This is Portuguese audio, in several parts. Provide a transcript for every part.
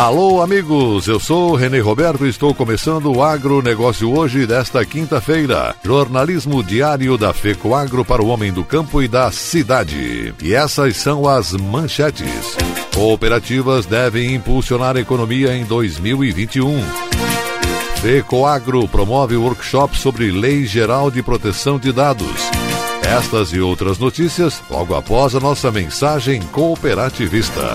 Alô, amigos, eu sou Renê Roberto e estou começando o agronegócio hoje desta quinta-feira. Jornalismo diário da FECO Agro para o homem do campo e da cidade. E essas são as manchetes. Cooperativas devem impulsionar a economia em 2021. FECOAGRO promove workshop sobre Lei Geral de Proteção de Dados. Estas e outras notícias logo após a nossa mensagem cooperativista.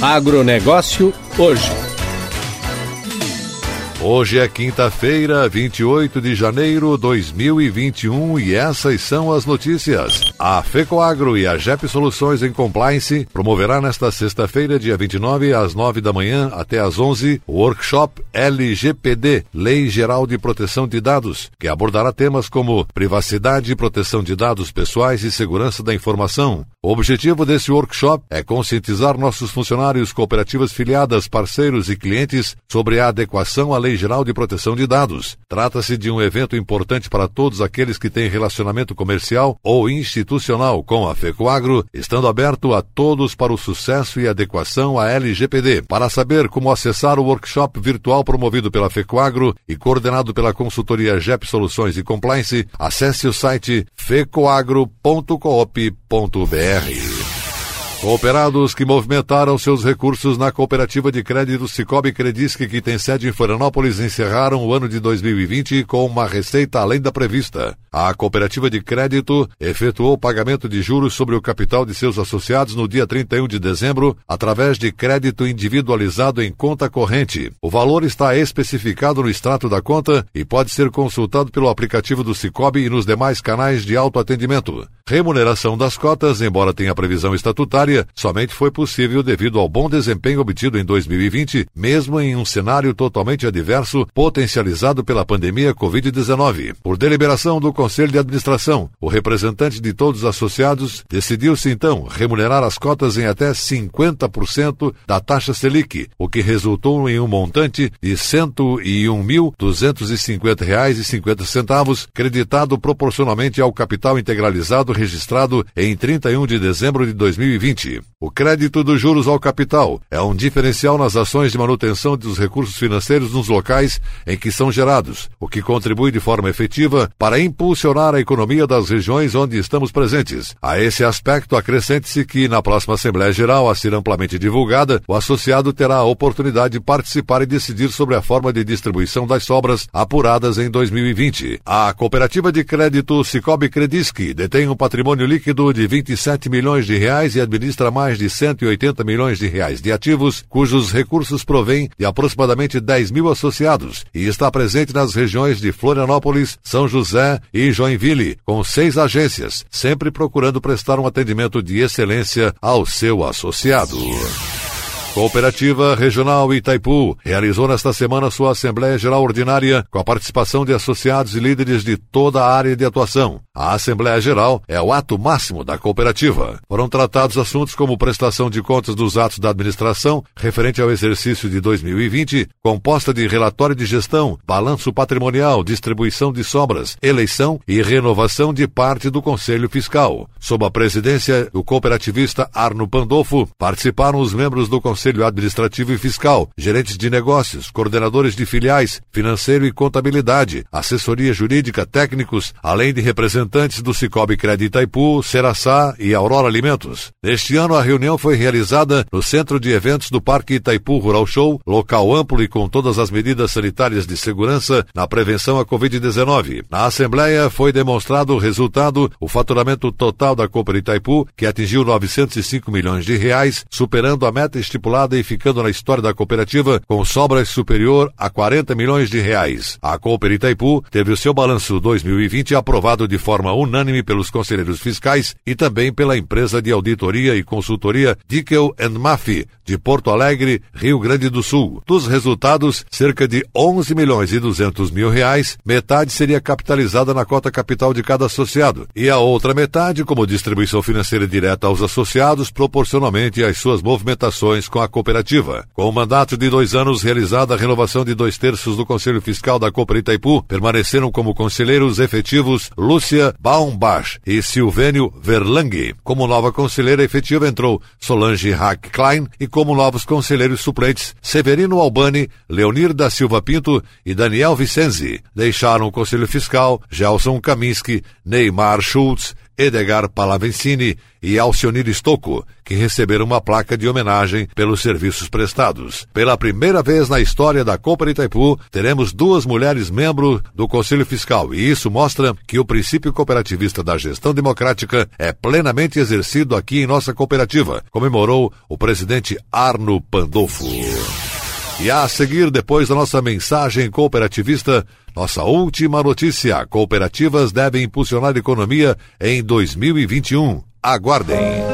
Agronegócio hoje. Hoje é quinta-feira, 28 de janeiro de 2021 e essas são as notícias. A FECOAGRO e a JEP Soluções em Compliance promoverá nesta sexta-feira, dia 29, às 9 da manhã até às 11, o workshop LGPD, Lei Geral de Proteção de Dados, que abordará temas como privacidade proteção de dados pessoais e segurança da informação. O objetivo desse workshop é conscientizar nossos funcionários, cooperativas filiadas, parceiros e clientes sobre a adequação à Lei Lei Geral de Proteção de Dados. Trata-se de um evento importante para todos aqueles que têm relacionamento comercial ou institucional com a FECOAGRO, estando aberto a todos para o sucesso e adequação à LGPD. Para saber como acessar o workshop virtual promovido pela FECOAGRO e coordenado pela consultoria JEP Soluções e Compliance, acesse o site fecoagro.coop.br. Cooperados que movimentaram seus recursos na cooperativa de crédito Cicobi Credisc, que tem sede em Florianópolis, encerraram o ano de 2020 com uma receita além da prevista. A cooperativa de crédito efetuou o pagamento de juros sobre o capital de seus associados no dia 31 de dezembro, através de crédito individualizado em conta corrente. O valor está especificado no extrato da conta e pode ser consultado pelo aplicativo do Cicobi e nos demais canais de autoatendimento. Remuneração das cotas, embora tenha previsão estatutária, somente foi possível devido ao bom desempenho obtido em 2020, mesmo em um cenário totalmente adverso, potencializado pela pandemia Covid-19. Por deliberação do Conselho de Administração, o representante de todos os associados decidiu-se então remunerar as cotas em até 50% da taxa Selic, o que resultou em um montante de R$ 101.250,50, creditado proporcionalmente ao capital integralizado registrado em 31 de dezembro de 2020. O crédito dos juros ao capital é um diferencial nas ações de manutenção dos recursos financeiros nos locais em que são gerados, o que contribui de forma efetiva para impulsionar a economia das regiões onde estamos presentes. A esse aspecto, acrescente-se que, na próxima Assembleia Geral, a ser amplamente divulgada, o associado terá a oportunidade de participar e decidir sobre a forma de distribuição das sobras apuradas em 2020. A cooperativa de crédito Cicobi Credisc detém um patrimônio líquido de 27 milhões de reais e administra mais de 180 milhões de reais de ativos, cujos recursos provêm de aproximadamente 10 mil associados e está presente nas regiões de Florianópolis, São José e Joinville, com seis agências, sempre procurando prestar um atendimento de excelência ao seu associado. Cooperativa Regional Itaipu realizou nesta semana sua Assembleia Geral Ordinária com a participação de associados e líderes de toda a área de atuação. A Assembleia Geral é o ato máximo da cooperativa. Foram tratados assuntos como prestação de contas dos atos da administração referente ao exercício de 2020, composta de relatório de gestão, balanço patrimonial, distribuição de sobras, eleição e renovação de parte do Conselho Fiscal. Sob a presidência do cooperativista Arno Pandolfo, participaram os membros do Conselho Conselho Administrativo e Fiscal, gerentes de negócios, coordenadores de filiais, financeiro e contabilidade, assessoria jurídica, técnicos, além de representantes do Cicobi Crédito Itaipu, Seraçá e Aurora Alimentos. Neste ano, a reunião foi realizada no Centro de Eventos do Parque Itaipu Rural Show, local amplo e com todas as medidas sanitárias de segurança na prevenção à Covid-19. Na Assembleia foi demonstrado o resultado, o faturamento total da Copa Itaipu, que atingiu 905 milhões de reais, superando a meta estipulada e ficando na história da cooperativa com sobras superior a 40 milhões de reais. A Cooper Itaipu teve o seu balanço 2020 aprovado de forma unânime pelos conselheiros fiscais e também pela empresa de auditoria e consultoria Dickel Maffei, de Porto Alegre, Rio Grande do Sul. Dos resultados, cerca de 11 milhões e 200 mil reais, metade seria capitalizada na cota capital de cada associado e a outra metade como distribuição financeira direta aos associados proporcionalmente às suas movimentações com a cooperativa. Com o mandato de dois anos realizada a renovação de dois terços do Conselho Fiscal da Cooper Itaipu, permaneceram como conselheiros efetivos Lúcia Baumbach e Silvênio Verlang. Como nova conselheira efetiva entrou Solange Hack Klein e como novos conselheiros suplentes Severino Albani, Leonir da Silva Pinto e Daniel Vicenzi. Deixaram o Conselho Fiscal Gelson Kaminski, Neymar Schultz, Edgar Palavencini e Alcionir Stocco, que receberam uma placa de homenagem pelos serviços prestados. Pela primeira vez na história da Copa Itaipu, teremos duas mulheres membros do Conselho Fiscal, e isso mostra que o princípio cooperativista da gestão democrática é plenamente exercido aqui em nossa cooperativa, comemorou o presidente Arno Pandolfo. E a seguir, depois da nossa mensagem cooperativista, nossa última notícia: cooperativas devem impulsionar a economia em 2021. Aguardem.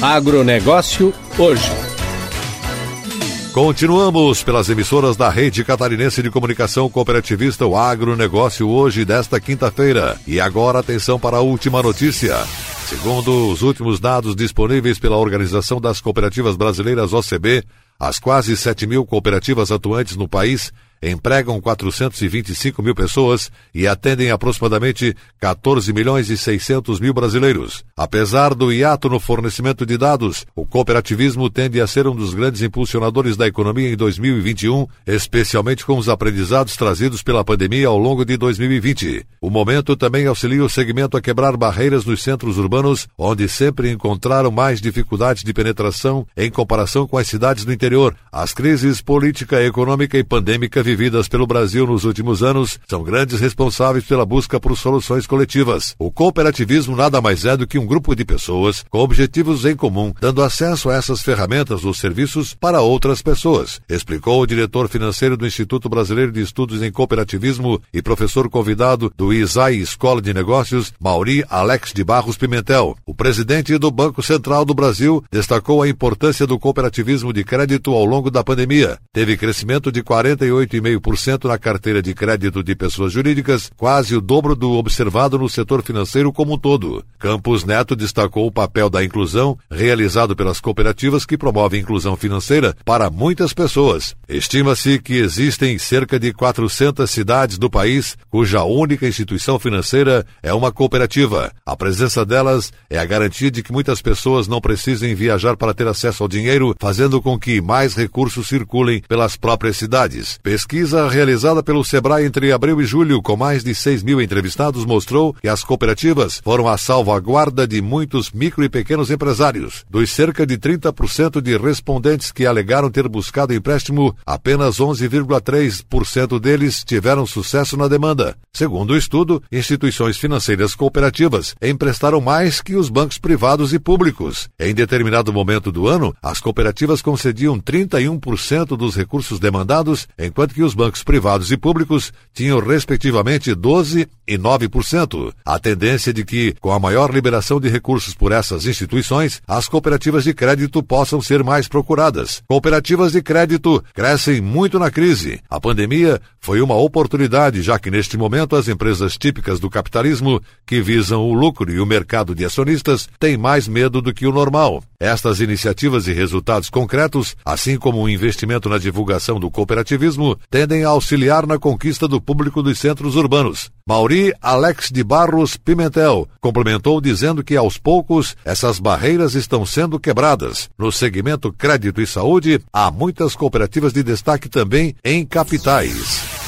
Agronegócio hoje. Continuamos pelas emissoras da Rede Catarinense de Comunicação Cooperativista, o Agronegócio hoje desta quinta-feira. E agora atenção para a última notícia. Segundo os últimos dados disponíveis pela Organização das Cooperativas Brasileiras OCB, as quase 7 mil cooperativas atuantes no país empregam 425 mil pessoas e atendem aproximadamente 14 milhões e 600 mil brasileiros. Apesar do hiato no fornecimento de dados, o cooperativismo tende a ser um dos grandes impulsionadores da economia em 2021, especialmente com os aprendizados trazidos pela pandemia ao longo de 2020. O momento também auxilia o segmento a quebrar barreiras nos centros urbanos, onde sempre encontraram mais dificuldades de penetração em comparação com as cidades do interior. As crises política, econômica e pandêmica vividas pelo Brasil nos últimos anos são grandes responsáveis pela busca por soluções coletivas. O cooperativismo nada mais é do que um grupo de pessoas com objetivos em comum, dando acesso a essas ferramentas ou serviços para outras pessoas, explicou o diretor financeiro do Instituto Brasileiro de Estudos em Cooperativismo e professor convidado do ISAI Escola de Negócios, Mauri Alex de Barros Pimentel. O presidente do Banco Central do Brasil destacou a importância do cooperativismo de crédito ao longo da pandemia. Teve crescimento de 48 8,5% na carteira de crédito de pessoas jurídicas, quase o dobro do observado no setor financeiro como um todo. Campos Neto destacou o papel da inclusão realizado pelas cooperativas que promovem inclusão financeira para muitas pessoas. Estima-se que existem cerca de 400 cidades do país cuja única instituição financeira é uma cooperativa. A presença delas é a garantia de que muitas pessoas não precisem viajar para ter acesso ao dinheiro, fazendo com que mais recursos circulem pelas próprias cidades. Pesquisa realizada pelo Sebrae entre abril e julho, com mais de 6 mil entrevistados, mostrou que as cooperativas foram a salvaguarda de muitos micro e pequenos empresários. Dos cerca de 30% de respondentes que alegaram ter buscado empréstimo, apenas 11,3% deles tiveram sucesso na demanda. Segundo o estudo, instituições financeiras cooperativas emprestaram mais que os bancos privados e públicos. Em determinado momento do ano, as cooperativas concediam 31% dos recursos demandados, enquanto que os bancos privados e públicos tinham respectivamente 12% e 9%. A tendência de que, com a maior liberação de recursos por essas instituições, as cooperativas de crédito possam ser mais procuradas. Cooperativas de crédito crescem muito na crise. A pandemia foi uma oportunidade, já que neste momento as empresas típicas do capitalismo, que visam o lucro e o mercado de acionistas, têm mais medo do que o normal. Estas iniciativas e resultados concretos, assim como o investimento na divulgação do cooperativismo, tendem a auxiliar na conquista do público dos centros urbanos. Mauri Alex de Barros Pimentel complementou dizendo que aos poucos essas barreiras estão sendo quebradas. No segmento crédito e saúde, há muitas cooperativas de destaque também em capitais.